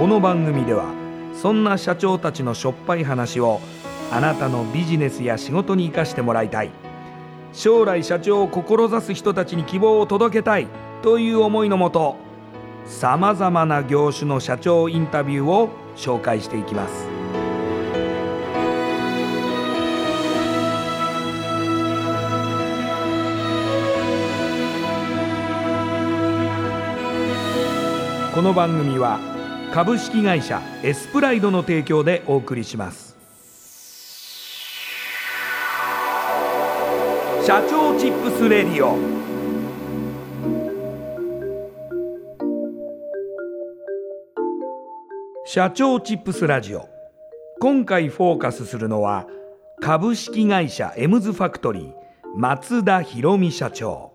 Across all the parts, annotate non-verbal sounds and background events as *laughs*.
この番組ではそんな社長たちのしょっぱい話をあなたのビジネスや仕事に生かしてもらいたい。将来社長を志す人たちに希望を届けたいという思いのもとさまざまな業種の社長インタビューを紹介していきます。この番組は株式会社エスプライドの提供でお送りします。社長チップスレディオ。社長チップスラジオ。今回フォーカスするのは株式会社エムズファクトリー松田博美社長。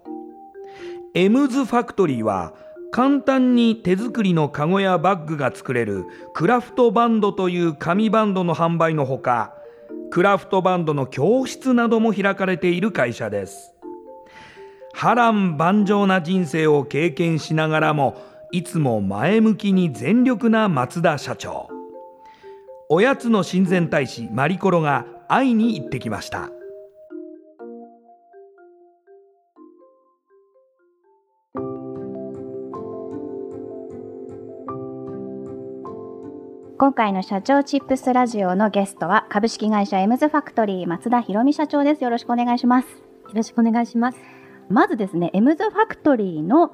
エムズファクトリーは簡単に手作りのカゴやバッグが作れるクラフトバンドという紙バンドの販売のほかクラフトバンドの教室なども開かれている会社です。波乱万丈な人生を経験しながらもいつも前向きに全力な松田社長。おやつの親善大使マリコロが会いに行ってきました。今回の社長チップスラジオのゲストは株式会社エムズファクトリー松田博美社長です。よろしくお願いします。よろしくお願いします。まずですねエムズファクトリーの、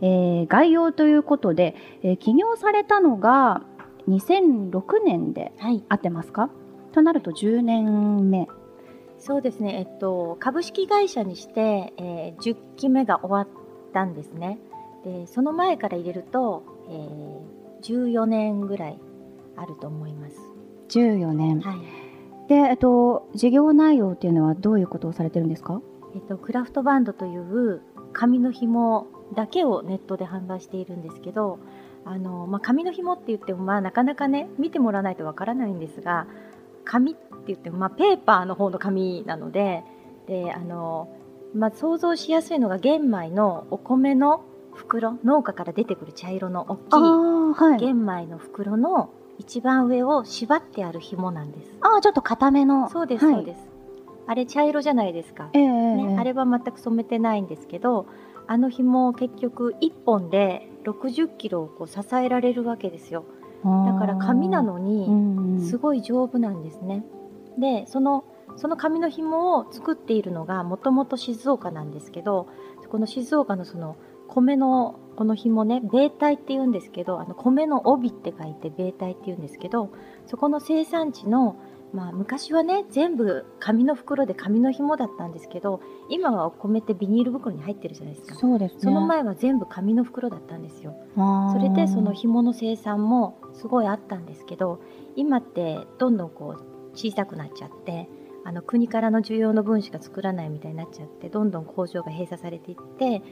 えー、概要ということで、えー、起業されたのが2006年で合ってますか、はい、となると10年目。そうですね、えっと、株式会社にして、えー、10期目が終わったんですね。でその前から入れると、えー、14年ぐらいあると思います。14年、はい、で、えっと、事業内容っていうのはどういうことをされてるんですか、えっと、クラフトバンドという紙の紐だけをネットで販売しているんですけどあの、まあ、紙の紐って言っても、まあ、なかなかね見てもらわないとわからないんですが紙って言っても、まあ、ペーパーの方の紙なのでであの、まあ、想像しやすいのが玄米のお米の袋農家から出てくる茶色の大きい。玄米の袋の一番上を縛ってある紐なんです。ああちょっと固めの。そうです、そうです。あれ茶色じゃないですか、えー、ね、あれは全く染めてないんですけどあの紐結局1本で60キロをこう支えられるわけですよ。だから紙なのにすごい丈夫なんですね、でそのその紙の紐を作っているのがもともと静岡なんですけどこの静岡のその米のこの紐ね米体って言うんですけどあの米の帯って書いて米体って言うんですけどそこの生産地のまあ、昔はね全部紙の袋で紙の紐だったんですけど今はお米ってビニール袋に入ってるじゃないですか。そうです、ね、その前は全部紙の袋だったんですよ。それでその紐の生産もすごいあったんですけど今ってどんどんこう小さくなっちゃってあの国からの需要の分しか作らないみたいになっちゃってどんどん工場が閉鎖されていって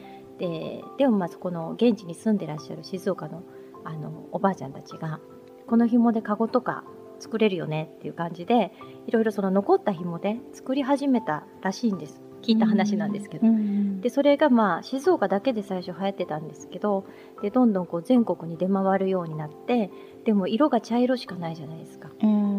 ででもまあそこの現地に住んでらっしゃる静岡のあのおばあちゃんたちがこの紐でカゴとか作れるよねっていう感じでいろいろその残った紐で作り始めたらしいんです。聞いた話なんですけど、でそれがまあ静岡だけで最初流行ってたんですけどでどんどんこう全国に出回るようになってでも色が茶色しかないじゃないですか。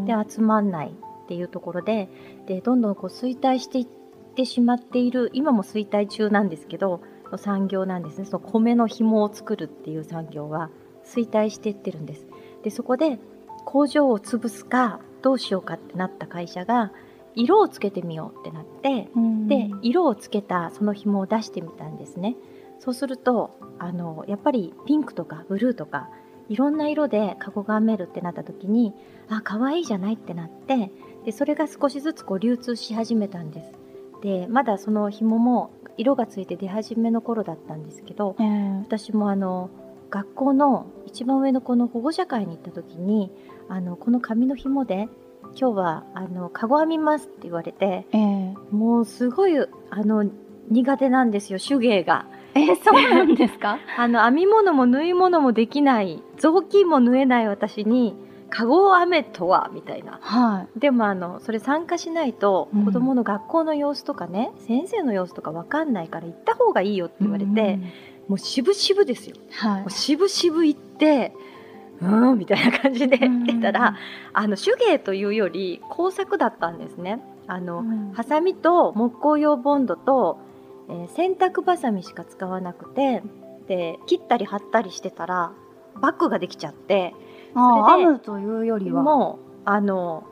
で集まんないっていうところででどんどんこう衰退していってしまっている今も衰退中なんですけどの産業なんですねその米の紐を作るっていう産業は衰退していってるんですでそこで工場を潰すかどうしようかってなった会社が色をつけてみようってなって、うん、で色をつけたその紐を出してみたんですね。そうするとあのやっぱりピンクとかブルーとかいろんな色でカゴが編めるってなった時にあ可愛いじゃないってなってでそれが少しずつこう流通し始めたんです。でまだその紐も色がついて出始めの頃だったんですけど、えー、私もあの学校の一番上の子の保護者会に行った時にあのこの紙の紐で今日はあのカゴ編みますって言われて、えー、もうすごいあの苦手なんですよ手芸が。えー、そうなんですか？*laughs* あの編み物も縫い物もできない雑巾も縫えない私にカゴ編めとはみたいな、はい、でもあのそれ参加しないと子どもの学校の様子とかね、うん、先生の様子とか分かんないから行った方がいいよって言われて、うん、もう渋々ですよ、はい、もう渋々行ってうんみたいな感じで出たら、あの手芸というより工作だったんですね。あの、うん、ハサミと木工用ボンドと、えー、洗濯ばさみしか使わなくてで切ったり貼ったりしてたらバッグができちゃってそれで編むというよりは。もうあの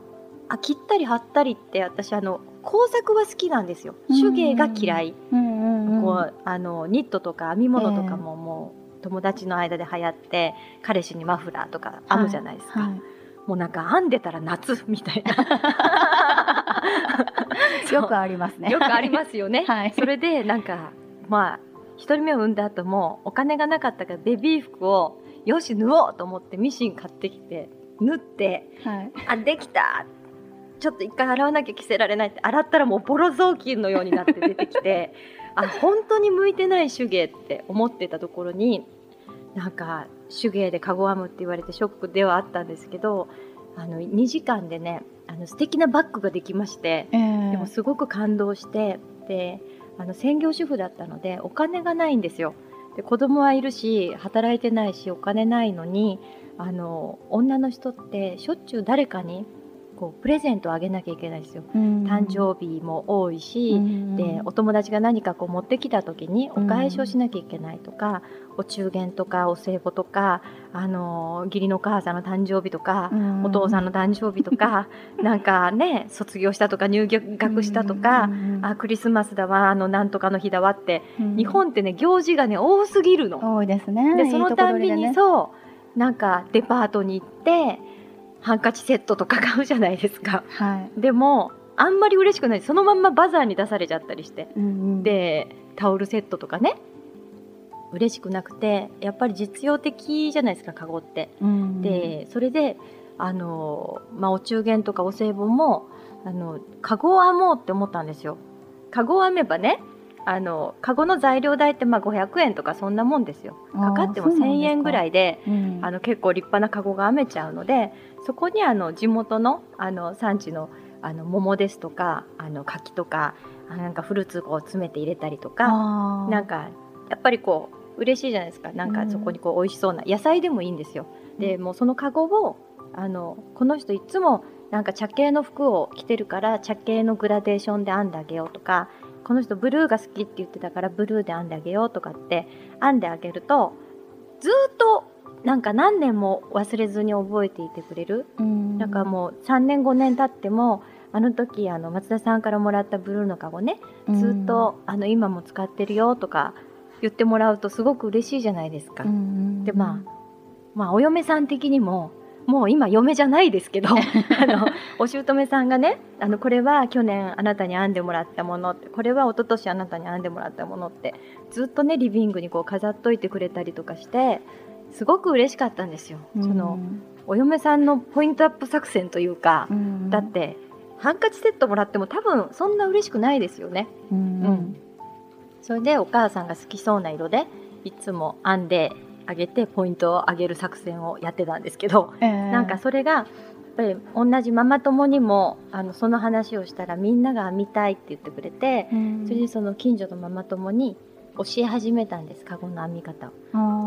あ切ったり貼ったりって私あの工作は好きなんですよ。手芸が嫌い、こうあのニットとか編み物とかももう友達の間で流行って彼氏にマフラーとか編むじゃないですか、はいはい、もうなんか編んでたら夏 *laughs* みたいな。*laughs* よくありますね。よくありますよね、はい、それでなんかまあ一人目を産んだ後もお金がなかったからベビー服をよし縫おうと思ってミシン買ってきて縫って、はい、あできた。ちょっと一回洗わなきゃ着せられないって洗ったらもうボロ雑巾のようになって出てきて *laughs* あ本当に向いてない手芸って思ってたところになんか手芸でかご編むって言われてショックではあったんですけどあの2時間でねあの素敵なバッグができまして、えー、でもすごく感動してであの専業主婦だったのでお金がないんですよ。で子供はいるし働いてないしお金ないのにあの女の人ってしょっちゅう誰かにこうプレゼントをあげなきゃいけないですよ、うん、誕生日も多いし、うん、でお友達が何かこう持ってきた時にお返しをしなきゃいけないとか、うん、お中元とかお歳暮とかあの義理の母さんの誕生日とか、お父さんの誕生日とか *laughs* なんかね卒業したとか入学したとか、あクリスマスだわあのなんとかの日だわって、日本ってね行事がね多すぎるの。多いですね。でそのたんびに、ね、そうなんかデパートに行ってハンカチセットとか買うじゃないですか、はい、でもあんまり嬉しくない。そのまんまバザーに出されちゃったりして、うんうん、でタオルセットとかね。嬉しくなくてやっぱり実用的じゃないですかカゴって。うんうん、でそれであの、まあ、お中元とかお歳暮もあのカゴを編もうって思ったんですよ。カゴを編めばねあのカゴの材料代ってまあ500円とかそんなもんですよ。かかっても1,000円ぐらいで、うん、あの結構立派なカゴが編めちゃうのでそこにあの地元のあの産地のあの桃ですとかあの柿とかなんかフルーツを詰めて入れたりとかなんかやっぱりこう嬉しいじゃないですか。なんかそこにこう美味しそうな野菜でもいいんですよ。でもうそのカゴをあのこの人いつもなんか茶系の服を着てるから茶系のグラデーションで編んであげようとかこの人ブルーが好きって言ってたからブルーで編んであげようとかって編んであげるとずっとなんか何年も忘れずに覚えていてくれる、うん、なんかもう3年5年経ってもあの時あの松田さんからもらったブルーのカゴねずっと、あの今も使ってるよとか言ってもらうとすごく嬉しいじゃないですか。うん、でまあまあお嫁さん的にももう今嫁じゃないですけど *laughs* あのお姑さんがねあのこれは去年あなたに編んでもらったものってこれは一昨年あなたに編んでもらったものってずっとねリビングにこう飾っといてくれたりとかしてすごく嬉しかったんですよ。そのお嫁さんのポイントアップ作戦というか、だってハンカチセットもらっても多分そんな嬉しくないですよね。うん、それでお母さんが好きそうな色でいつも編んであげてポイントを上げる作戦をやってたんですけど、えー、なんかそれがやっぱり同じママ友にもあのその話をしたらみんなが編みたいって言ってくれて、それでその近所のママ友に教え始めたんですカゴの編み方を。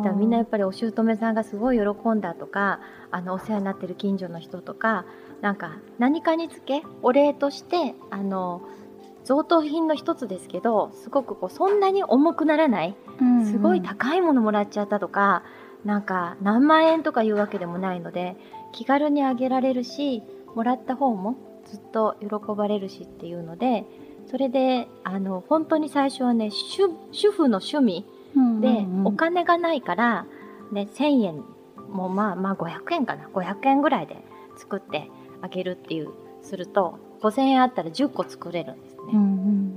だみんなやっぱりお姑さんがすごい喜んだとかあのお世話になってる近所の人とかなんか何かにつけお礼としてあの贈答品の一つですけどすごくこうそんなに重くならない、うんうん、すごい高いものもらっちゃったとかなんか何万円とかいうわけでもないので気軽にあげられるしもらった方もずっと喜ばれるしっていうのでそれであの本当に最初はね主主婦の趣味で、お金がないから、ね、1,000円もまあまあ500円かな。500円ぐらいで作ってあげるっていうすると5,000円あったら10個作れるんですね。うんうんう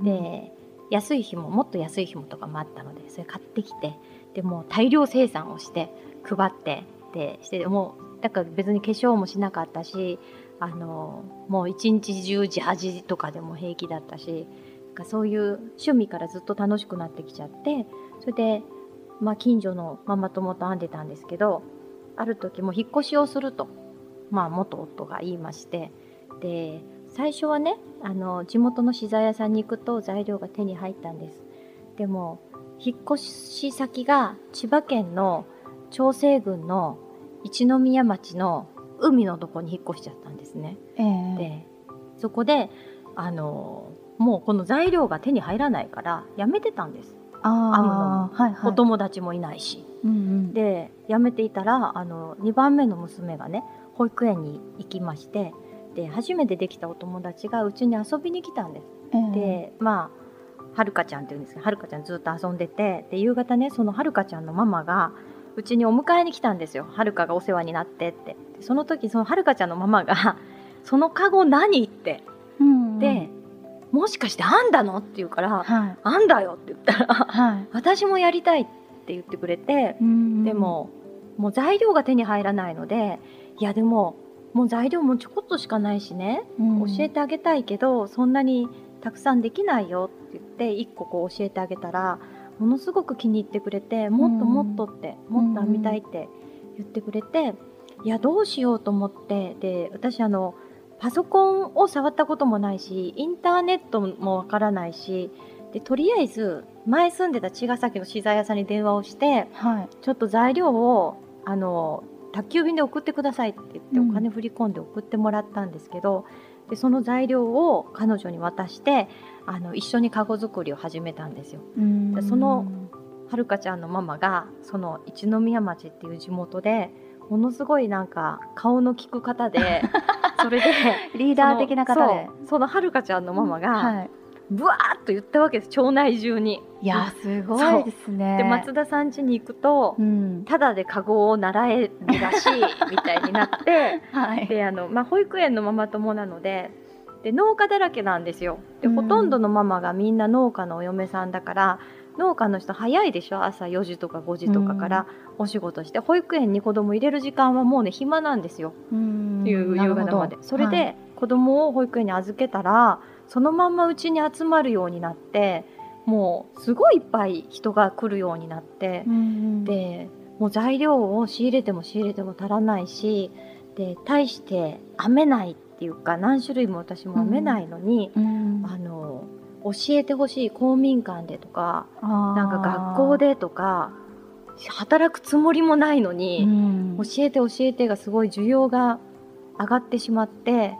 ん、で安い日ももっと安い日もとかもあったのでそれ買ってきてでも大量生産をして配ってでしてもうだから別に化粧もしなかったしあのもう一日中自恥とかでも平気だったしそういう趣味からずっと楽しくなってきちゃってそれで、まあ、近所のママ友と編んでたんですけどある時も引っ越しをすると、まあ、元夫が言いましてで最初はねあの地元の資材屋さんに行くと材料が手に入ったんですでも引っ越し先が千葉県の長生郡の一宮町の海のとこに引っ越しちゃったんですね。えー、でそこであのもうこの材料が手に入らないからやめてたんです。編むのも、はいはい、お友達もいないし。うんうん、でやめていたらあの2番目の娘がね保育園に行きましてで初めてできたお友達がうちに遊びに来たんです。えー、でまあはるかちゃんっていうんですけどはるかちゃんずっと遊んでてで夕方ねそのはるかちゃんのママがうちにお迎えに来たんですよはるかがお世話になってってその時そのはるかちゃんのママが「*laughs* そのカゴ何?」って、うんうん、で「もしかして編んだの?」って言うから「はい、編んだよ」って言ったらはい、私もやりたい」って言ってくれて、うん。うん、でももう材料が手に入らないのでいやでももう材料もちょこっとしかないしね、うん、教えてあげたいけどそんなにたくさんできないよって言って1個こう教えてあげたらものすごく気に入ってくれてもっともっとって、もっと編みたいって言ってくれて、いやどうしようと思ってで私あのパソコンを触ったこともないしインターネットもわからないしでとりあえず前住んでた茅ヶ崎の資材屋さんに電話をして、はい、ちょっと材料をあの宅急便で送ってくださいって言ってお金振り込んで送ってもらったんですけど、でその材料を彼女に渡してあの一緒にカゴ作りを始めたんですよ。でそのはるかちゃんのママがその一宮町っていう地元でものすごいなんか顔の利く方で *laughs* それでリーダー的な方で。そのはるかちゃんのママが、はい、ぶわーっと言ったわけです町内中に。いやすごいですね。で松田さん家に行くと、うん、ただでカゴを習えるらしい *laughs* みたいになって、はい、であのまあ、保育園のママ友なのでで農家だらけなんですよ。で、うん、ほとんどのママがみんな農家のお嫁さんだから農家の人早いでしょ朝4時とか5時とかからお仕事して、うん、保育園に子供入れる時間はもうね暇なんですよ。うん、夕方まで。それで、子供を保育園に預けたらそのまんまうちに集まるようになってもうすごいいっぱい人が来るようになって、うん、でもう材料を仕入れても仕入れても足らないしで大して編めないっていうか何種類も私も編めないのに、うん、あの教えてほしい公民館でとかなんか学校でとか働くつもりもないのに、うん、教えて教えてがすごい需要が上がってしまって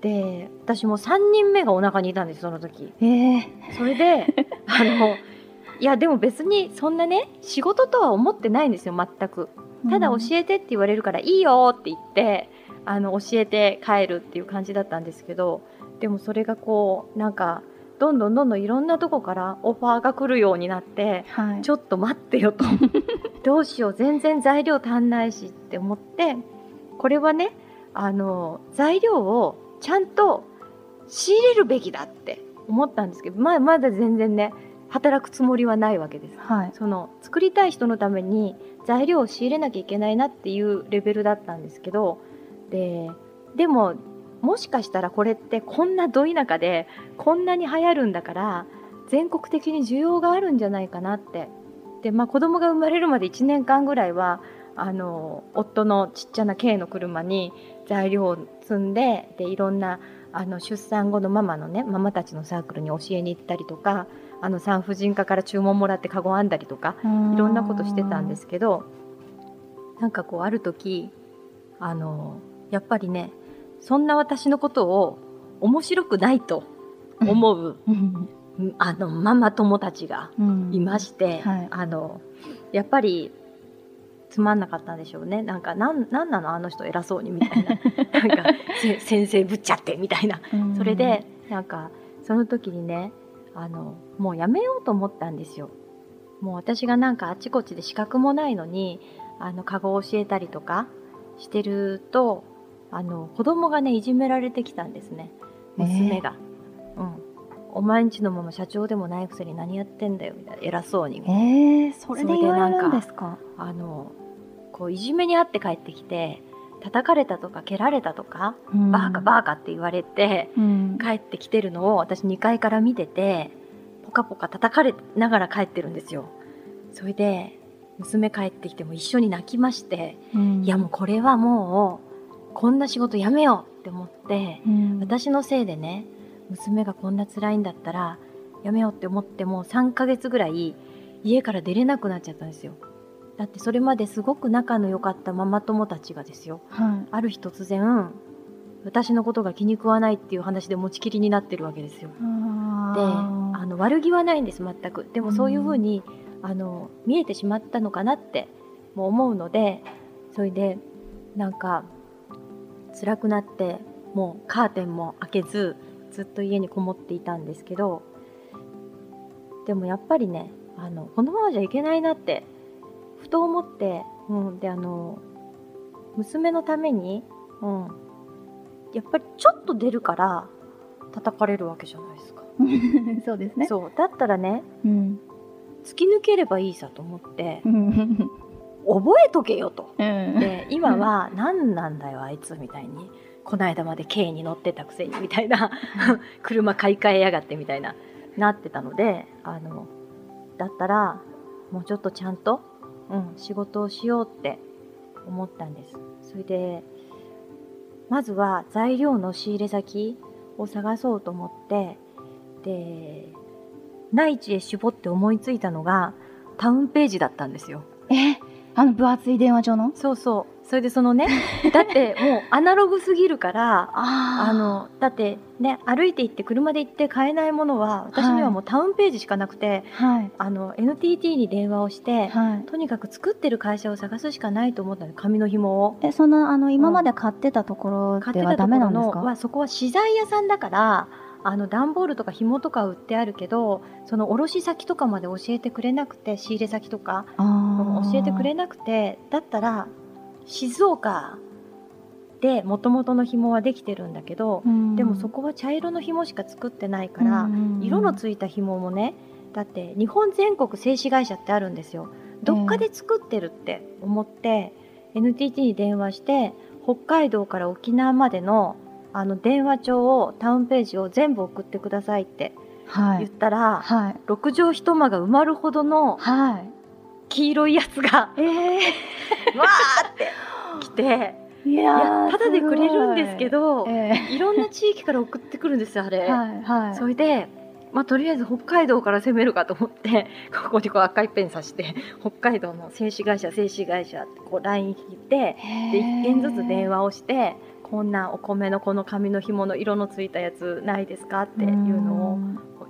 で私も3人目がお腹にいたんですその時。えー、それで *laughs* あのいやでも別にそんなね仕事とは思ってないんですよ全く。ただ教えてって言われるからいいよって言ってあの教えて帰るっていう感じだったんですけどでもそれがこうなんかどんどんどんどんいろんなとこからオファーが来るようになって、はい、ちょっと待ってよと。*laughs* どうしよう全然材料足んないしって思ってこれはねあの材料をちゃんと仕入れるべきだって思ったんですけどままだ全然ね働くつもりはないわけです、はい、その作りたい人のために材料を仕入れなきゃいけないなっていうレベルだったんですけどででももしかしたらこれってこんなど田舎でこんなに流行るんだから全国的に需要があるんじゃないかなって。で、まあ、子供が生まれるまで1年間ぐらいはあの夫のちっちゃな軽の車に材料を積んででいろんなあの出産後のママのねママたちのサークルに教えに行ったりとかあの産婦人科から注文もらってカゴ編んだりとかいろんなことしてたんですけどなんかこうある時あのやっぱりねそんな私のことを面白くないと思う、あのママ友たちがいまして、うんはい、あのやっぱりつまんなかったんでしょうね。なんかなんなんなの？あの人偉そうにみたいな。*laughs* なんか先生ぶっちゃってみたいな、それでなんかその時にねあのもうやめようと思ったんですよ。もう私がなんかあちこちで資格もないのにあのカゴを教えたりとかしてるとあの子供がねいじめられてきたんですね。娘が。えー、うん。お前んちのまま社長でもないくせに何やってんだよみたいな。偉そうにえー、それで言われるんですか？あのこういじめにあって帰ってきて叩かれたとか蹴られたとか、うん、バーカバーカって言われて、うん、帰ってきてるのを私2階から見ててポカポカ叩かれながら帰ってるんですよ。それで娘帰ってきても一緒に泣きまして、うん、いやもうこれはもうこんな仕事やめようって思って、私のせいでね娘がこんな辛いんだったらやめようって思っても3ヶ月ぐらい家から出れなくなっちゃったんですよ。だってそれまですごく仲の良かったママ友たちがですよ、はい、ある日突然私のことが気に食わないっていう話で持ちきりになってるわけですよ。であの悪気はないんです全く。でもそういうふうに、ん、あの見えてしまったのかなっても思うのでそれでなんか辛くなってもうカーテンも開けずずっと家にこもっていたんですけどでもやっぱりねあのこのままじゃいけないなってふと思って、うん、であの娘のために、うん、やっぱりちょっと出るから叩かれるわけじゃないですか。*laughs* そうですねそうだったらね、うん、突き抜ければいいさと思って *laughs* 覚えとけよと、うん、で今は何なんだよあいつみたいに。この間まで軽に乗ってたくせにみたいな。車買い替えやがってみたいな。なってたのであのだったらもうちょっとちゃんと、うん、仕事をしようって思ったんです。それでまずは材料の仕入れ先を探そうと思ってで内地へ絞って思いついたのがタウンページだったんですよ。え？あの分厚い電話帳の？そうそう。それでそのね *laughs* だってもうアナログすぎるからあのだってね歩いて行って車で行って買えないものは私にはもうタウンページしかなくて、はい、あの NTT に電話をして、はい、とにかく作ってる会社を探すしかないと思ったの紙の紐を。えそのあの今まで買ってたところではダメなんですか、はそこは資材屋さんだからあの段ボールとか紐とか売ってあるけどその卸先とかまで教えてくれなくて仕入れ先とか教えてくれなくてだったら静岡でもともとの紐はできてるんだけど、うん、でもそこは茶色の紐しか作ってないから、うん、色のついた紐もねだって日本全国製紙会社ってあるんですよ。どっかで作ってるって思って、えー、NTT に電話して北海道から沖縄までのあの電話帳をタウンページを全部送ってくださいって言ったら、はい。はい、6畳一間が埋まるほどの、はい黄色いやつが、えー、わーって来て。いやただでくれるんですけど、えー、いろんな地域から送ってくるんですよあれ。はいはい、それでまあ、とりあえず北海道から攻めるかと思って *laughs* ここにこう赤いペン刺して北海道の製紙会社製紙会社ってこう LINE 引いてで1件ずつ電話をしてこんなお米のこの紙の紐の色のついたやつないですかっていうのを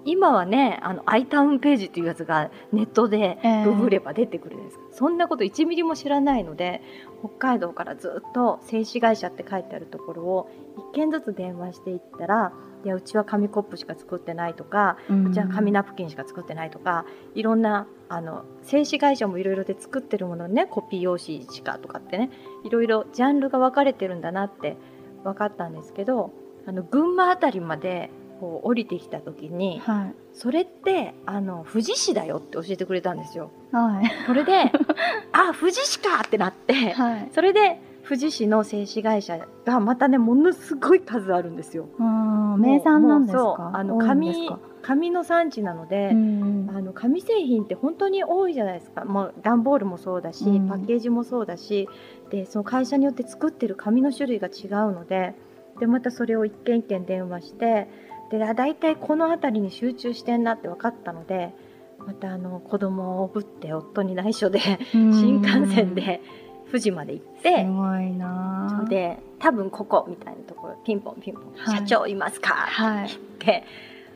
今はねあのアイタウンページっていうやつがネットでググれば出てくるんです、えー、そんなこと1ミリも知らないので北海道からずっと製紙会社って書いてあるところを1件ずつ電話していったらいやうちは紙コップしか作ってないとか、うん、うちは紙ナプキンしか作ってないとかいろんなあの製紙会社もいろいろで作ってるものねコピー用紙しかとかってねいろいろジャンルが分かれてるんだなって分かったんですけどあの群馬辺りまでこう降りてきた時に、はい、それってあの富士市だよって教えてくれたんですよ。はい、それで *laughs* あ富士市かってなって、はい、それで富士市の製紙会社がまたねものすごい数あるんですよ。名産なんですか？あの紙紙の産地なので、あの紙製品って本当に多いじゃないですか、もう段ボールもそうだし、パッケージもそうだしでその会社によって作ってる紙の種類が違うのででまたそれを一件一件電話してで大体この辺りに集中してんなって分かったのでまたあの子供をぶって夫に内緒で新幹線で富士まで行ってすごいなで多分ここみたいなところピンポンピンポン、はい、社長いますか?」って言って。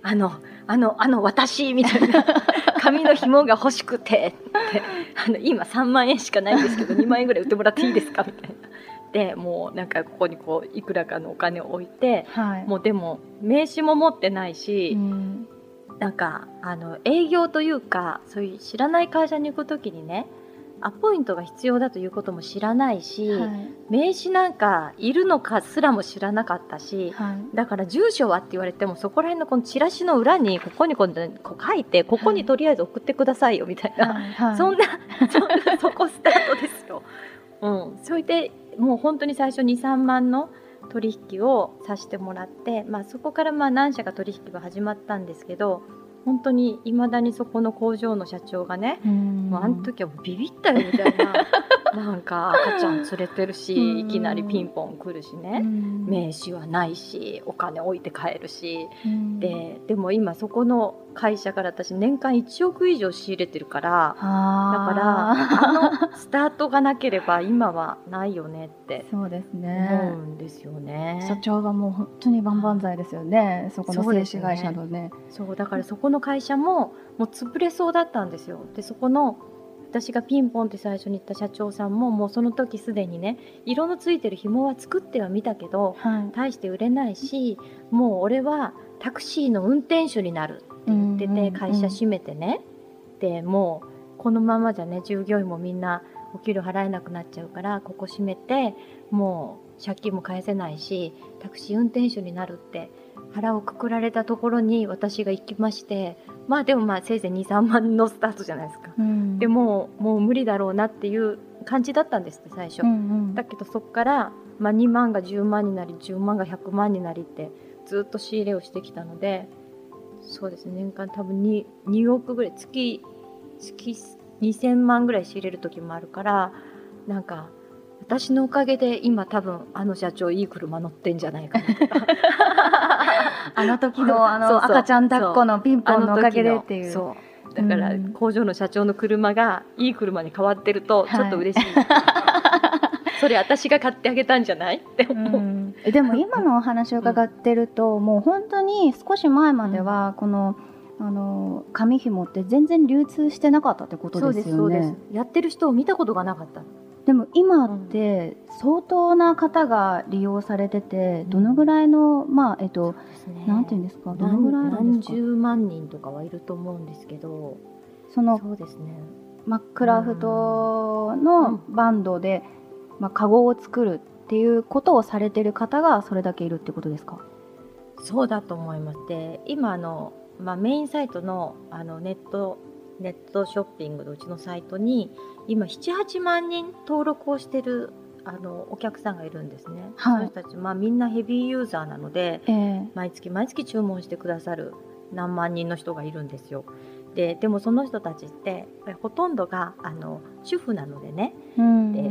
あの、あの、あの、私みたいな、*laughs* 髪の紐が欲しくて、って、あの今3万円しかないんですけど2万円ぐらい売ってもらっていいですか？みたいな。でもうなんかここにこういくらかのお金を置いて、はい、もうでも名刺も持ってないし、うん、なんかあの営業というかそういう知らない会社に行く時にねアポイントが必要だということも知らないし、はい、名刺なんかいるのかすらも知らなかったし、はい、だから住所はって言われてもそこら辺のこのチラシの裏にここにこう書いてここにとりあえず送ってくださいよみたいな、はい、そんなそんなそこスタートですよ。うん、それでもう本当に最初23万の取引をさせてもらって、まあ、そこからまあ何社か取引が始まったんですけど本当にいまだにそこの工場の社長がね、もうあの時はビビったよみたいななんか赤ちゃん連れてるしいきなりピンポン来るしね。名刺はないしお金置いて帰るし。ででも今そこの会社から私年間1億以上仕入れてるからだからあのスタートがなければ今はないよねってそうですね。思うんですよね。社長がもう本当に万々歳ですよねそこの製紙会社のね。そうだからそこの会社ももう潰れそうだったんですよ。でそこの私がピンポンって最初に言った社長さんももうその時すでにね色のついてる紐は作ってはみたけど、はい、大して売れないしもう俺はタクシーの運転手になるって言ってて会社閉めてね、でもうこのままじゃね従業員もみんなお給料払えなくなっちゃうからここ閉めてもう借金も返せないしタクシー運転手になるって腹をくくられたところに私が行きましてまあでもまあせいぜい23万のスタートじゃないですか、うん、でももう無理だろうなっていう感じだったんですって最初、うんうん、だけどそこから、まあ、2万が10万になり10万が100万になりってずっと仕入れをしてきたのでそうですね年間多分 2, 2億ぐらい月月2000万ぐらい仕入れる時もあるからなんか私のおかげで今多分あの社長いい車乗ってんじゃないかな *laughs* あの時のあの赤ちゃん抱っこのピンポンのおかげでっていう。だから工場の社長の車がいい車に変わってるとちょっと嬉しい、はい、それ私が買ってあげたんじゃない？って思う、うでも今のお話を伺ってると、うん、もう本当に少し前まではこの、あの紙紐って全然流通してなかったってことですよね。やってる人を見たことがなかったでも今って相当な方が利用されてて、どのぐらいのまあえっと、ね、なんていうんですか？どのぐらい何十万人とかはいると思うんですけど。そのそうですね。マックラフトのバンドで、まあ、カゴを作るっていうことをされてる方がそれだけいるってことですか？そうだと思います。で今あの、まあ、メインサイトのあのネットネットショッピングのうちのサイトに今78万人登録をしてるあのお客さんがいるんですね、はい、その人たち、まあ、みんなヘビーユーザーなので、えー、毎月毎月注文してくださる何万人の人がいるんですよ。ででもその人たちってほとんどがあの主婦なのでね、うん、で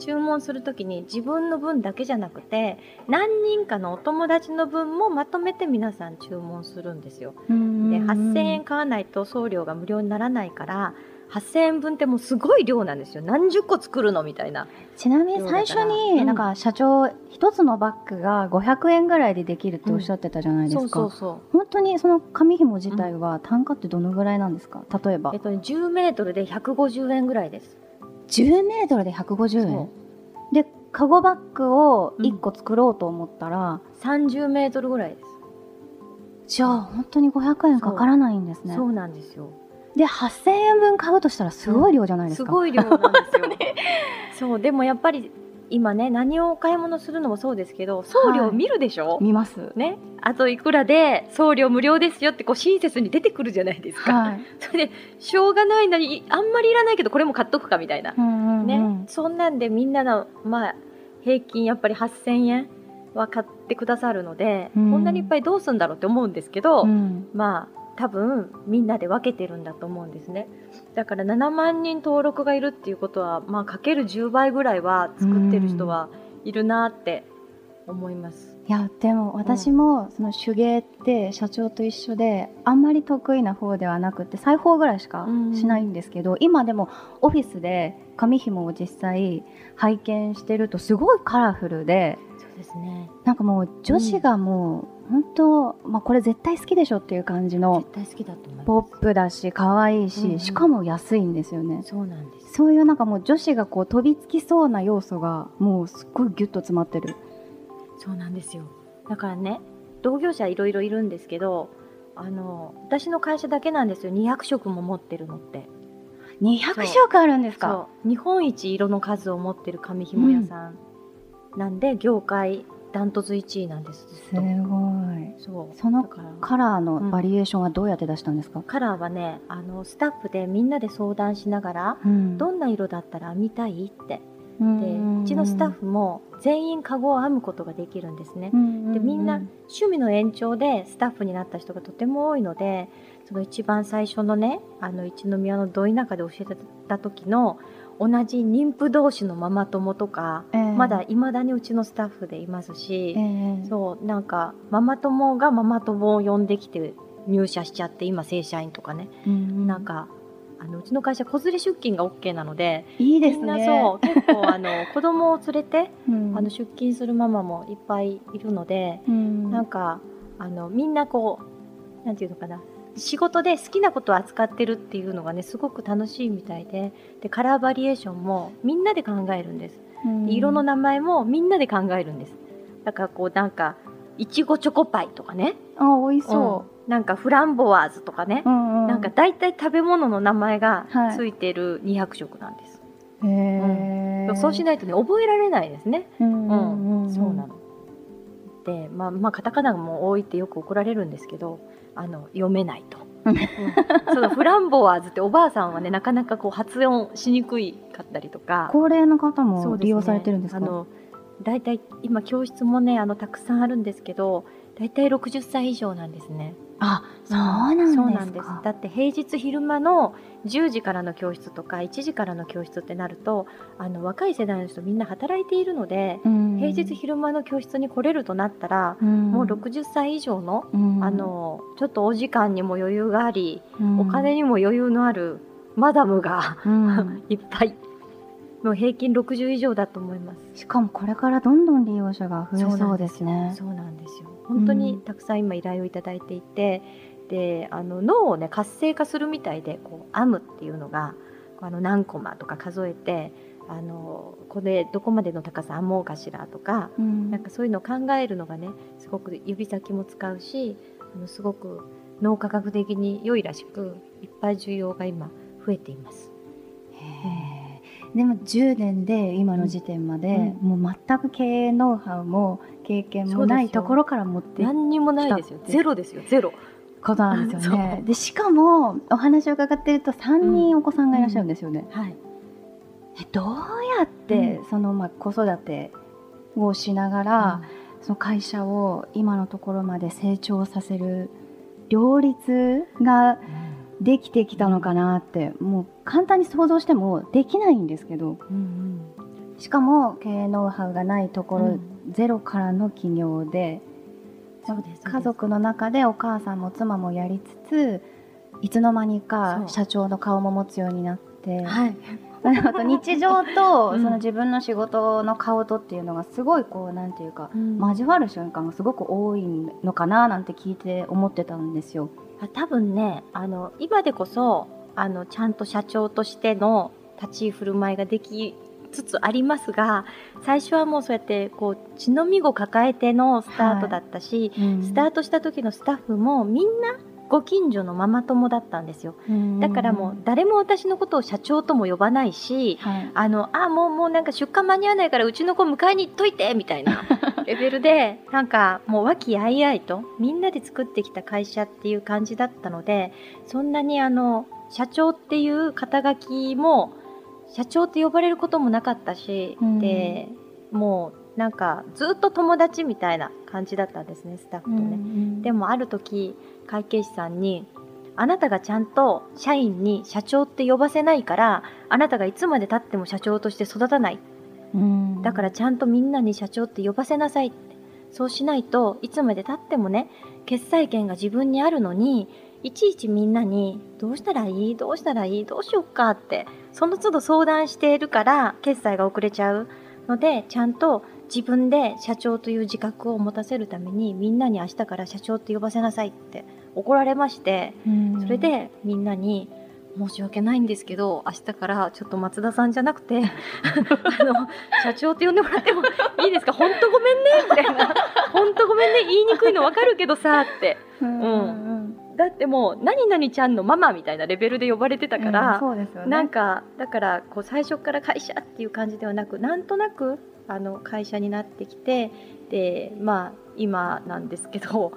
注文する時に自分の分だけじゃなくて何人かのお友達の分もまとめて皆さん注文するんですよ。で8,000円買わないと送料が無料にならないから8000円分ってもうすごい量なんですよ。何十個作るのみたいな。ちなみに最初になんか社長一つのバッグが500円ぐらいでできるっておっしゃってたじゃないですか、そうそうそう。本当にその紙紐自体は単価ってどのぐらいなんですか？例えば、えっと、10メートルで150円ぐらいです。10メートルで150円？でカゴバッグを1個作ろうと思ったら、うん、30メートルぐらいです。じゃあ本当に500円かからないんですね。そうなんですよで8000円分買うとしたらすごい量じゃないですか、すごい量なんですよ。*laughs* そうでもやっぱり今ね何をお買い物するのもそうですけど送料見るでしょ、はい、見ます。ね。あといくらで送料無料ですよってこう親切に出てくるじゃないですか、はい、*laughs* それでしょうがないなにあんまりいらないけどこれも買っとくかみたいな、うんうんうん、ね。そんなんでみんなのまあ平均やっぱり8000円は買ってくださるので、うん、こんなにいっぱいどうすんだろうって思うんですけど、うん、まあ多分みんなで分けてるんだと思うんですね。だから7万人登録がいるっていうことはまあかける10倍ぐらいは作ってる人はいるなって思います。いやでも私もその手芸って社長と一緒であんまり得意な方ではなくて裁縫ぐらいしかしないんですけど、今でもオフィスで紙紐を実際拝見してるとすごいカラフルでそうですね。なんかもう女子がもう、本当、まあ、これ絶対好きでしょっていう感じのポップだし可愛いし、うんうん。しかも安いんですよね。そうなんです。そういうなんかもう女子がこう飛びつきそうな要素がもうすっごいギュッと詰まってる。そうなんですよ。だからね同業者いろいろいるんですけどあの私の会社だけなんですよ。200色も持ってるのって。200色あるんですか？そう。日本一色の数を持ってる紙紐屋さんなんで、業界ダントツ1位なんですすごい。そう。そのカラーのバリエーションはどうやって出したんですか、カラーはねあのスタッフでみんなで相談しながら、うん。どんな色だったら編みたいって。うでうちのスタッフも全員カゴを編むことができるんですね、フでみんな趣味の延長でスタッフになった人がとても多いのでその一番最初のねあの一宮のど田舎で教えてた時の同じ妊婦同士のママ友とか、まだいまだにうちのスタッフでいますし、そうなんかママ友がママ友を呼んできて入社しちゃって今正社員とかね、なんかあのうちの会社子連れ出勤が OK なのでいいですね。みんなそう結構あの子供を連れてうん。あの出勤するママもいっぱいいるので、うん。なんかあのみんなこうなんていうのかな仕事で好きなことを扱ってるっていうのがねすごく楽しいみたいで。でカラーバリエーションもみんなで考えるんです。うん。で色の名前もみんなで考えるんです。だからこうなんかいちごチョコパイとかね。あ美味しそう。ん。なんかフランボワーズとかね。う、、うんうん、なんか大体食べ物の名前がはい。ついてる200色なんです、へえ、そうしないとね覚えられないですね。うんうん。うん、そうなの。で、まあ、まあ、カタカナも多いってよく怒られるんですけど、あの、読めないと。うんうんそのフランボワーズっておばあさんはね、なかなかこう発音しにくいかったりとか。高齢の方も利用されてるんですか？あの、大体今教室もね、あの、たくさんあるんですけど、大体60歳以上なんですね。あそうなんですか、そうなんです。だって平日昼間の10時からの教室とか1時からの教室ってなるとあの若い世代の人みんな働いているので、うん。平日昼間の教室に来れるとなったら、うん。もう60歳以上の,、うん。あのちょっとお時間にも余裕があり、うん。お金にも余裕のあるマダムが、うん。*laughs* いっぱいもう平均60以上だと思います。しかもこれからどんどん利用者が増えそうですね。そうなんですよ。本当にたくさん今依頼をいただいていて、であの脳をね活性化するみたいでこう編むっていうのがあの何コマとか数えてあのこれどこまでの高さ編もうかしらとかうん。なんかそういうのを考えるのがねすごく指先も使うしあのすごく脳科学的に良いらしくいっぱい需要が今増えています。へーでも10年で今の時点まで、もう全く経営ノウハウも経験もないところから持って何にもないですよ。ゼロですよ。ゼロ。ことなんですよね。でしかもお話を伺ってると3人お子さんがいらっしゃるんですよね。はい、えどうやって、そのまあ子育てをしながら、その会社を今のところまで成長させる両立ができてきたのかなってもう簡単に想像してもできないんですけどうんうんしかも経営ノウハウがないところ、うん。ゼロからの起業でそうです家族の中でお母さんも妻もやりつついつの間にか社長の顔も持つようになって、はい、あと日常とうん。その自分の仕事の顔とっていうのがすごいこうなんていうかうん。交わる瞬間がすごく多いのかななんて聞いて思ってたんですよ。あ多分ねあの今でこそあのちゃんと社長としての立ち居振る舞いができつつありますが最初はもうそうやってこう血のみご抱えてのスタートだったし、スタートした時のスタッフもみんなご近所のママ友だったんですよ。だからもう誰も私のことを社長とも呼ばないしはい。あのあもうもうなんか出荷間に合わないからうちの子迎えに行っといてみたいな *laughs* レベルでなんかもう和気あいあいとみんなで作ってきた会社っていう感じだったのでそんなにあの社長っていう肩書きも社長って呼ばれることもなかったし、うん。でもうなんかずっと友達みたいな感じだったんですねスタッフとね。でももある時会計士さんに「あなたがちゃんと社員に社長って呼ばせないからあなたがいつまでたっても社長として育たない。だからちゃんとみんなに社長って呼ばせなさい」って。そうしないといつまでたってもね決裁権が自分にあるのにいちいちみんなに「どうしたらいい？どうしたらいい？どうしよっか」ってその都度相談しているから決済が遅れちゃうのでちゃんと自分で社長という自覚を持たせるためにみんなに明日から社長って呼ばせなさいって怒られまして、それでみんなに申し訳ないんですけど明日からちょっと松田さんじゃなくて *laughs* あの社長って呼んでもらってもいいですか？本当ごめんねみたいな。本当ごめんね言いにくいの分かるけどさって。うん。うんだってもう何々ちゃんのママみたいなレベルで呼ばれてたから、そうですよねなんかだからこう最初から会社っていう感じではなくなんとなくあの会社になってきてでまあ今なんですけど、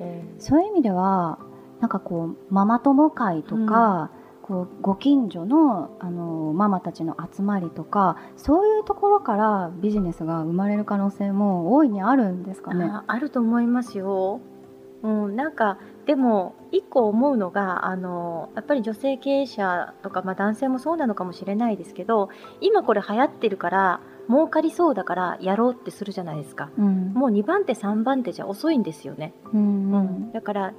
うんそういう意味ではなんかこうママ友会とか、こうご近所のあのママたちの集まりとかそういうところからビジネスが生まれる可能性も大いにあるんですかね？ああると思いますよ。うん、なんかでも一個思うのがあのやっぱり女性経営者とか、まあ、男性もそうなのかもしれないですけど今これ流行ってるから儲かりそうだからやろうってするじゃないですか。うんもう2番手3番手じゃ遅いんですよね。うんううんん、だから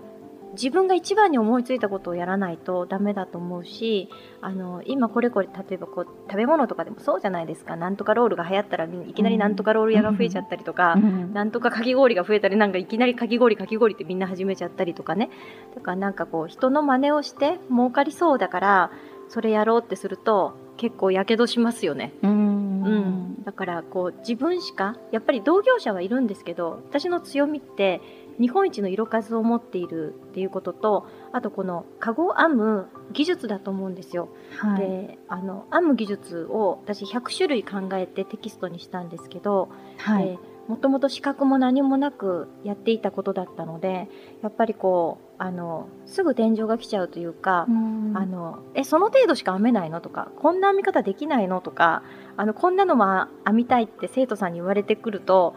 自分が一番に思いついたことをやらないとダメだと思うしあの今これこれ例えばこう食べ物とかでもそうじゃないですか。なんとかロールが流行ったらいきなりなんとかロール屋が増えちゃったりとか、うん。なんとかかき氷が増えたりなんかいきなりかき氷かき氷ってみんな始めちゃったりとかね。だからなんかこう人の真似をして儲かりそうだからそれやろうってすると結構やけどしますよね。うん。うん、だからこう自分しかやっぱり同業者はいるんですけど私の強みって日本一の色数を持っているっていうこととあとこのカゴを編む技術だと思うんですよ。はい。であの編む技術を私100種類考えてテキストにしたんですけど、はい。でもともと資格も何もなくやっていたことだったのでやっぱりこうあのすぐ天井が来ちゃうというか、うん。あのえその程度しか編めないのとかこんな編み方できないのとかあのこんなのも編みたいって生徒さんに言われてくると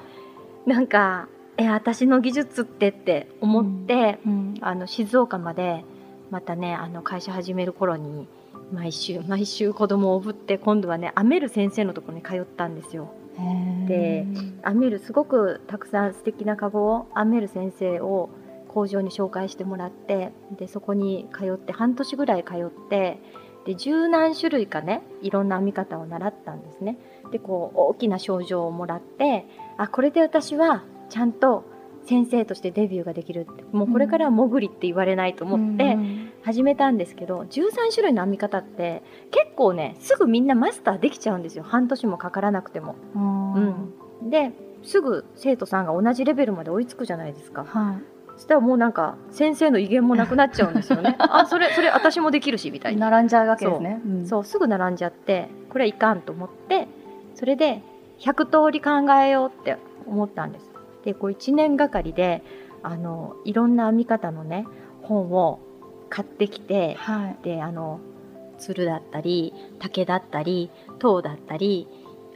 なんかえ私の技術ってって思って、うんあの静岡までまたねあの会社始める頃に毎週毎週子供をおぶって今度はね編める先生のところに通ったんですよ。で編めるすごくたくさん素敵なカゴを編める先生を工場に紹介してもらってでそこに通って半年ぐらい通ってで十何種類かねいろんな編み方を習ったんですね。でこう大きな賞状をもらってあこれで私はちゃんと先生としてデビューができるってもうこれからは潜りって言われないと思ってうん。始めたんですけど13種類の編み方って結構ねすぐみんなマスターできちゃうんですよ。半年もかからなくても。うん。うん、ですぐ生徒さんが同じレベルまで追いつくじゃないですか。はそしたらもうなんか先生の威厳もなくなっちゃうんですよね。*laughs* あそれそれ私もできるしみたいいな。並んじゃうわけですね。う。ん。そうすぐ並んじゃってこれはいかんと思ってそれで100通り考えようって思ったんですでこう1年がかりであのいろんな編み方のね本を買ってきてはい。であの鶴だったり竹だったり塔だったり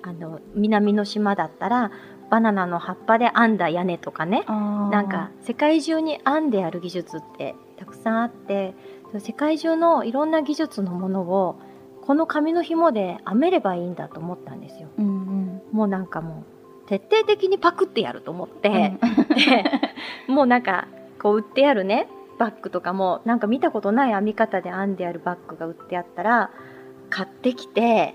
あの南の島だったらバナナの葉っぱで編んだ屋根とかねなんか世界中に編んである技術ってたくさんあって世界中のいろんな技術のものをこの紙の紐で編めればいいんだと思ったんですよ。うんうん。もうなんかもう徹底的にパクってやると思って、うん。でもうなんかこう売ってあるねバッグとかもなんか見たことない編み方で編んであるバッグが売ってあったら買ってきて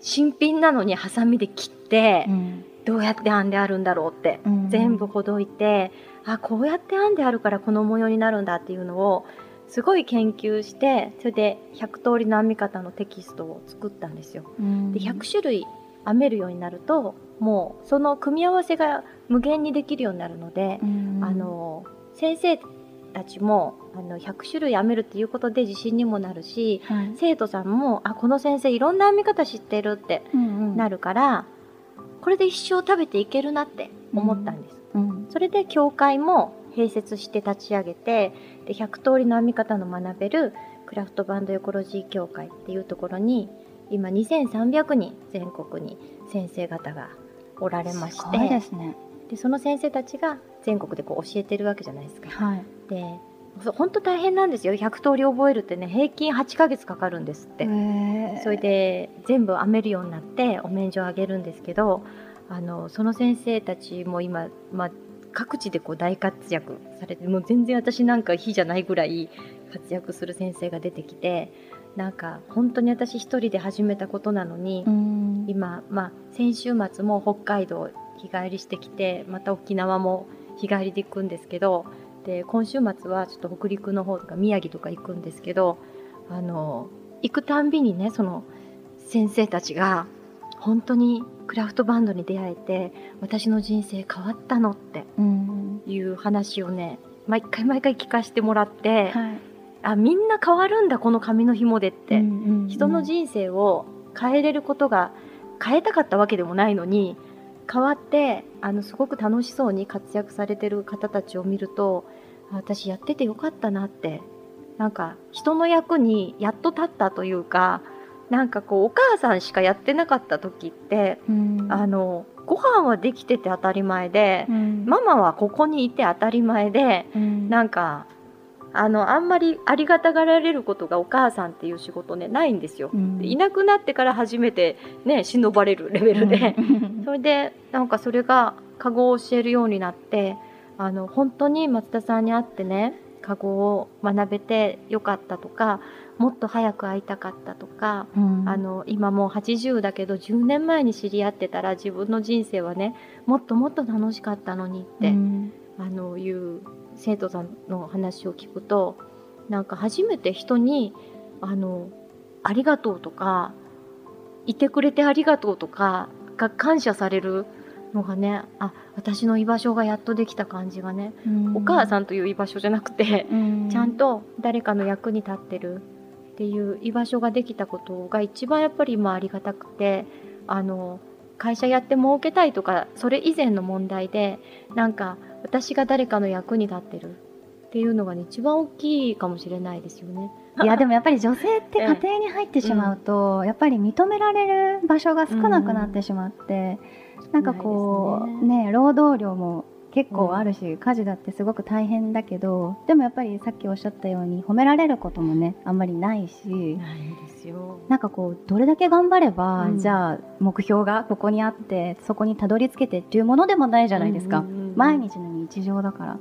新品なのにハサミで切ってうん。どうやって編んであるんだろうってうん。全部ほどいてあこうやって編んであるからこの模様になるんだっていうのをすごい研究してそれで100通りの編み方のテキストを作ったんですよ。うん。で100種類編めるようになるともうその組み合わせが無限にできるようになるので、うん。あの先生たちもあの100種類編めるっていうことで自信にもなるしはい。生徒さんもあこの先生いろんな編み方知ってるってうんうん。なるから、これで一生食べていけるなって思ったんです。うん。それで協会も併設して立ち上げてで100通りの編み方の学べるクラフトバンドエコロジー協会っていうところに今2300人全国に先生方がおられまして。すね。でその先生たちが全国でこう教えてるわけじゃないですか。はい。で本当大変なんですよ。100通り覚えるってね平均8ヶ月かかるんですって。それで全部編めるようになってお免状をあげるんですけどあのその先生たちも今、まあ、各地でこう大活躍されてもう全然私なんか日じゃないぐらい活躍する先生が出てきてなんか本当に私一人で始めたことなのに、今、まあ、先週末も北海道日帰りしてきてまた沖縄も日帰りで行くんですけどで今週末はちょっと北陸の方とか宮城とか行くんですけどあの行くたんびにねその先生たちが本当にクラフトバンドに出会えて私の人生変わったのっていう話をね毎回毎回聞かせてもらって、はい、あみんな変わるんだこの髪の紐でって、うんうんうん、人の人生を変えれることが変えたかったわけでもないのに変わってあのすごく楽しそうに活躍されてる方たちを見ると私やっててよかったなって。なんか人の役にやっと立ったというかなんかこうお母さんしかやってなかった時って、うん、あのご飯はできてて当たり前で、うん、ママはここにいて当たり前で、うん、なんかあのあんまりありがたがられることがお母さんっていう仕事ねないんですよ、うん、いなくなってから初めてね忍ばれるレベルで、*laughs* それでなんかそれがカゴを教えるようになってあの本当に松田さんに会ってねカゴを学べてよかったとかもっと早く会いたかったとか、うん、あの今もう80だけど10年前に知り合ってたら自分の人生はねもっともっと楽しかったのにって、うん、あのいう生徒さんの話を聞くとなんか初めて人にあのありがとうとかいてくれてありがとうとかが感謝されるのがねあ私の居場所がやっとできた感じがね、お母さんという居場所じゃなくて、ちゃんと誰かの役に立ってるっていう居場所ができたことが一番やっぱり今ありがたくてあの会社やって儲けたいとかそれ以前の問題でなんか私が誰かの役に立ってる。っていうのが、ね、一番大きいかもしれないですよね。いやでもやっぱり女性って家庭に入ってしまうと、うん、やっぱり認められる場所が少なくなってしまって、うん、なんかこうね、ね、労働量も結構あるし、うん、家事だってすごく大変だけどでもやっぱりさっきおっしゃったように褒められることもねあんまりないしないですよ。なんかこうどれだけ頑張れば、うん、じゃあ目標がここにあってそこにたどり着けてっていうものでもないじゃないですか、毎日の日常だから。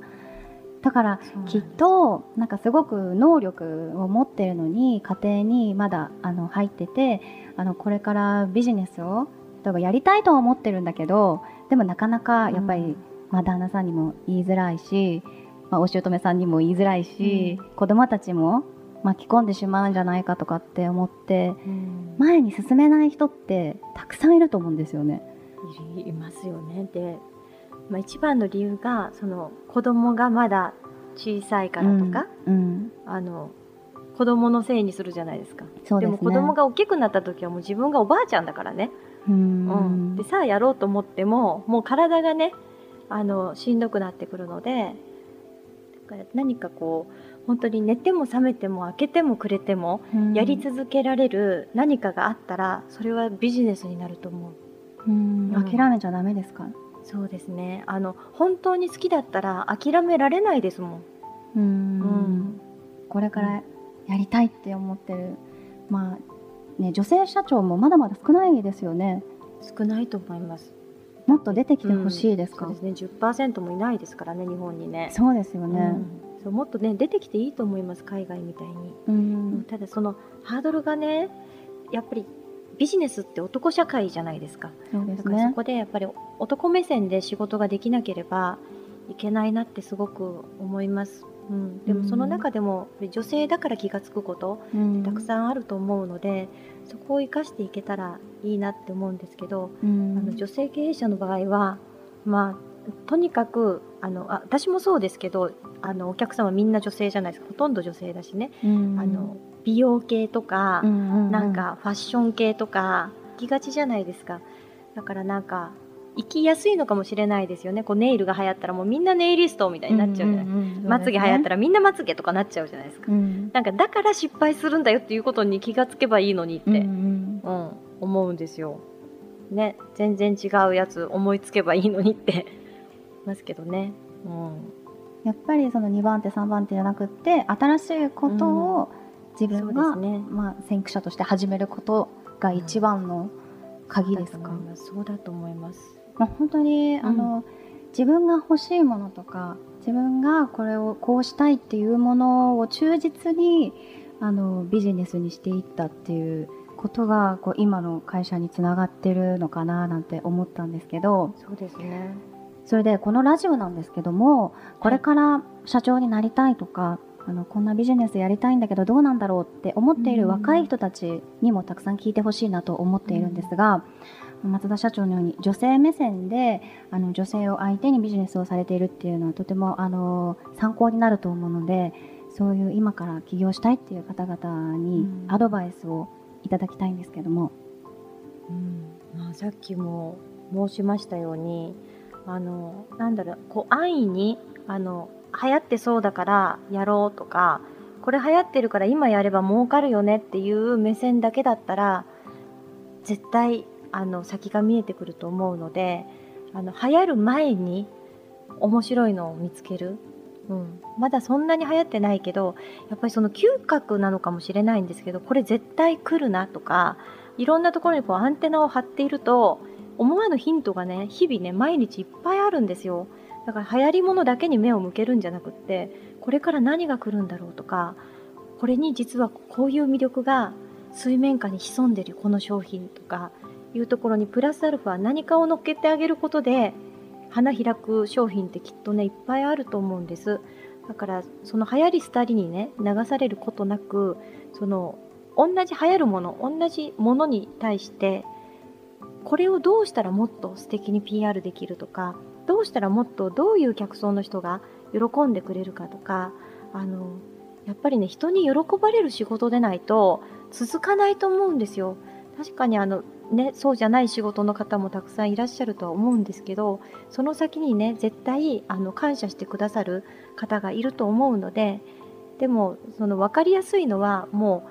だからきっとなんかすごく能力を持ってるのに家庭にまだあの入っててあのこれからビジネスを例えばやりたいとは思ってるんだけどでもなかなかやっぱりまあ、旦那さんにも言いづらいし、まあ、お姑さんにも言いづらいし、うん、子供たちも巻き込んでしまうんじゃないかとかって思って、うん、前に進めない人ってたくさんいると思うんですよね。いますよね。で、まあ、一番の理由がその子供がまだ小さいからとか、うん、あの子供のせいにするじゃないですか。で、ね,、も子供が大きくなった時はもう自分がおばあちゃんだからね、うん、でさあやろうと思ってももう体がねあのしんどくなってくるのでだから何かこう本当に寝ても覚めても開けてもくれてもやり続けられる何かがあったらそれはビジネスになると思う。うん。諦めちゃダメですか？そうですね。あの本当に好きだったら諦められないですもん。うん、うん、これからやりたいって思ってる、まあね、女性社長もまだまだ少ないですよね。少ないと思います。もっと出てきてほしいですか、うん、そうですね。10%もいないですからね日本にね。そうですよね、うん、そうもっとね出てきていいと思います海外みたいに、うん、ただそのハードルがねやっぱりビジネスって男社会じゃないですか。そうです、ね、だからそこでやっぱり男目線で仕事ができなければいけないなってすごく思います。うん、でもその中でも女性だから気が付くことってたくさんあると思うので、うん、そこを生かしていけたらいいなって思うんですけど、うん、あの女性経営者の場合は、まあ、とにかくあのあ私もそうですけどあのお客様みんな女性じゃないですか。ほとんど女性だしね、あの美容系とか、なんかファッション系とか行きがちじゃないですか。だからなんか生きやすいのかもしれないですよね。こうネイルが流行ったらもうみんなネイリストみたいになっちゃうじゃない、うんうんうんね、まつげ流行ったらみんなまつげとかなっちゃうじゃないですか、うん、なんかだから失敗するんだよっていうことに気がつけばいいのにって、うん、うんうん、思うんですよ。ね。全然違うやつ思いつけばいいのにって。*laughs* ますけどね、うん、やっぱりその2番手3番手じゃなくって新しいことを自分が、ね、まあ、先駆者として始めることが一番の鍵ですか、そうだと思います。まあ、本当に、あの自分が欲しいものとか自分がこれをこうしたいっていうものを忠実にあのビジネスにしていったっていうことがこう今の会社につながってるのかななんて思ったんですけど。そうですね。それでこのラジオなんですけどもこれから社長になりたいとか、あのこんなビジネスやりたいんだけどどうなんだろうって思っている若い人たちにもたくさん聞いてほしいなと思っているんですが、松田社長のように女性目線であの女性を相手にビジネスをされているっていうのはとてもあの参考になると思うのでそういう今から起業したいっていう方々にアドバイスをいただきたいんですけども。うん。まあ、さっきも申しましたようにあのなんだろうこう安易にあの流行ってそうだからやろうとかこれ流行ってるから今やれば儲かるよねっていう目線だけだったら絶対あの先が見えてくると思うのであの流行る前に面白いのを見つける、うん、まだそんなに流行ってないけどやっぱりその嗅覚なのかもしれないんですけどこれ絶対来るなとかいろんなところにこうアンテナを張っていると思わぬヒントがね日々ね毎日いっぱいあるんですよ。だから流行りものだけに目を向けるんじゃなくってこれから何が来るんだろうとかこれに実はこういう魅力が水面下に潜んでるこの商品とかいうところにプラスアルファ何かを乗っけてあげることで花開く商品ってきっとねいっぱいあると思うんです。だからその流行り廃りにね流されることなくその同じ流行るもの同じものに対してこれをどうしたらもっと素敵に PR できるとかどうしたらもっとどういう客層の人が喜んでくれるかとかあのやっぱりね人に喜ばれる仕事でないと続かないと思うんですよ。確かにあのね、そうじゃない仕事の方もたくさんいらっしゃるとは思うんですけどその先にね絶対あの感謝してくださる方がいると思うのででもその分かりやすいのはも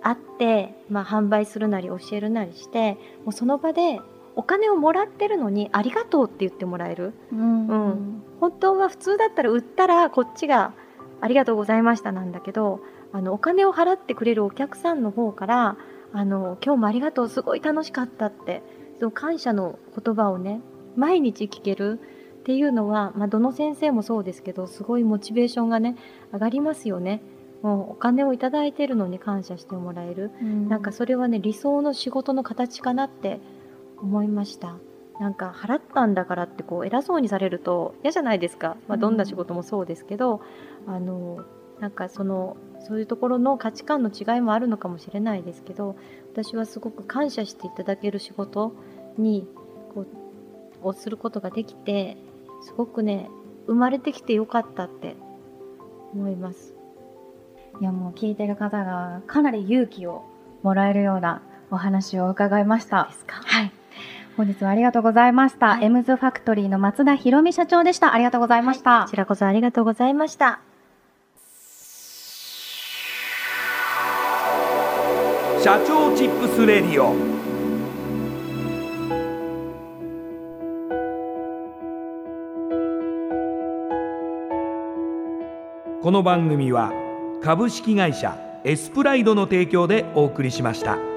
う会って、まあ、販売するなり教えるなりしてもうその場でお金をもらってるのにありがとうって言ってもらえる、うん、うん、本当は普通だったら売ったらこっちがありがとうございましたなんだけどあのお金を払ってくれるお客さんの方からあの今日もありがとうすごい楽しかったってその感謝の言葉をね毎日聞けるっていうのは、まあ、どの先生もそうですけどすごいモチベーションがね上がりますよね。もうお金を頂いてるのに感謝してもらえる、うん、なんかそれはね理想の仕事の形かなって思いましたなんか払ったんだからってこう偉そうにされると嫌じゃないですか、まあ、どんな仕事もそうですけど、うん、あのなんかそのそういうところの価値観の違いもあるのかもしれないですけど私はすごく感謝していただける仕事にこうをすることができてすごくね生まれてきてよかったって思います。いやもう聞いてる方がかなり勇気をもらえるようなお話を伺いました。はい。本日はありがとうございました。はい、エムズファクトリーの松田博美社長でした。ありがとうございました。はい、こちらこそありがとうございました。社長チップスレディオこの番組は株式会社エスプライドの提供でお送りしました。